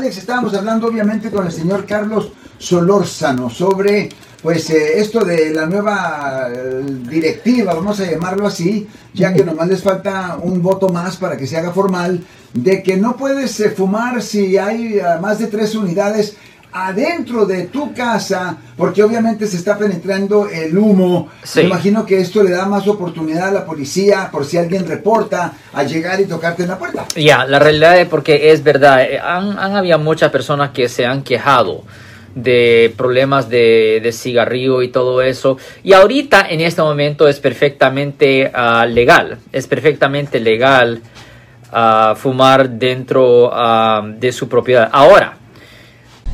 Alex, estábamos hablando obviamente con el señor Carlos Solórzano sobre pues eh, esto de la nueva eh, directiva, vamos a llamarlo así, ya que nomás les falta un voto más para que se haga formal, de que no puedes eh, fumar si hay más de tres unidades adentro de tu casa, porque obviamente se está penetrando el humo. Sí. Me imagino que esto le da más oportunidad a la policía, por si alguien reporta, a llegar y tocarte en la puerta. Ya, la realidad es porque es verdad, eh, han, han habido muchas personas que se han quejado de problemas de, de cigarrillo y todo eso. Y ahorita, en este momento, es perfectamente ah, legal. Es perfectamente legal ah, fumar dentro ah, de su propiedad. Ahora,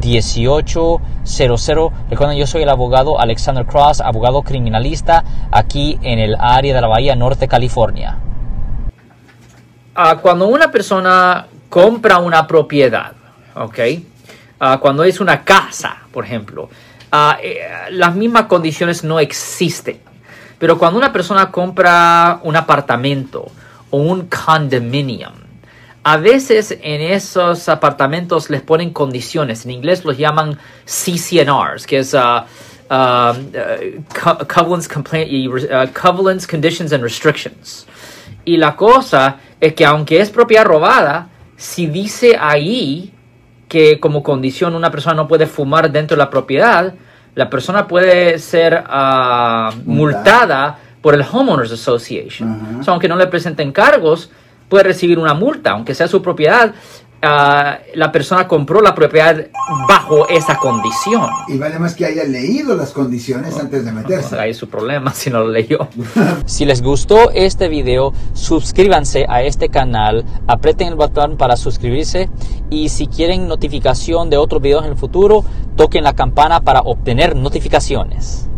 1-800-530-1800. Recuerden, yo soy el abogado Alexander Cross, abogado criminalista aquí en el área de la Bahía Norte, California. Ah, cuando una persona compra una propiedad, ¿ok? Ah, cuando es una casa, por ejemplo, ah, eh, las mismas condiciones no existen. Pero cuando una persona compra un apartamento o un condominium, a veces en esos apartamentos les ponen condiciones. En inglés los llaman CCNRs, que es uh, uh, co- covenants, Compla- y, uh, covenants, conditions and restrictions. Y la cosa es que aunque es propiedad robada, si dice ahí que como condición una persona no puede fumar dentro de la propiedad, la persona puede ser ah, multada por el Homeowners Association. O sea, aunque no le presenten cargos, puede recibir una multa, aunque sea su propiedad. ah, la persona compró la propiedad bajo esa condición. Y vale más que haya leído las condiciones antes de meterse. Ahí es su problema si no lo leyó. si les gustó este video, suscríbanse a este canal, aprieten el botón para suscribirse y si quieren notificación de otros videos en el futuro, toquen la campana para obtener notificaciones.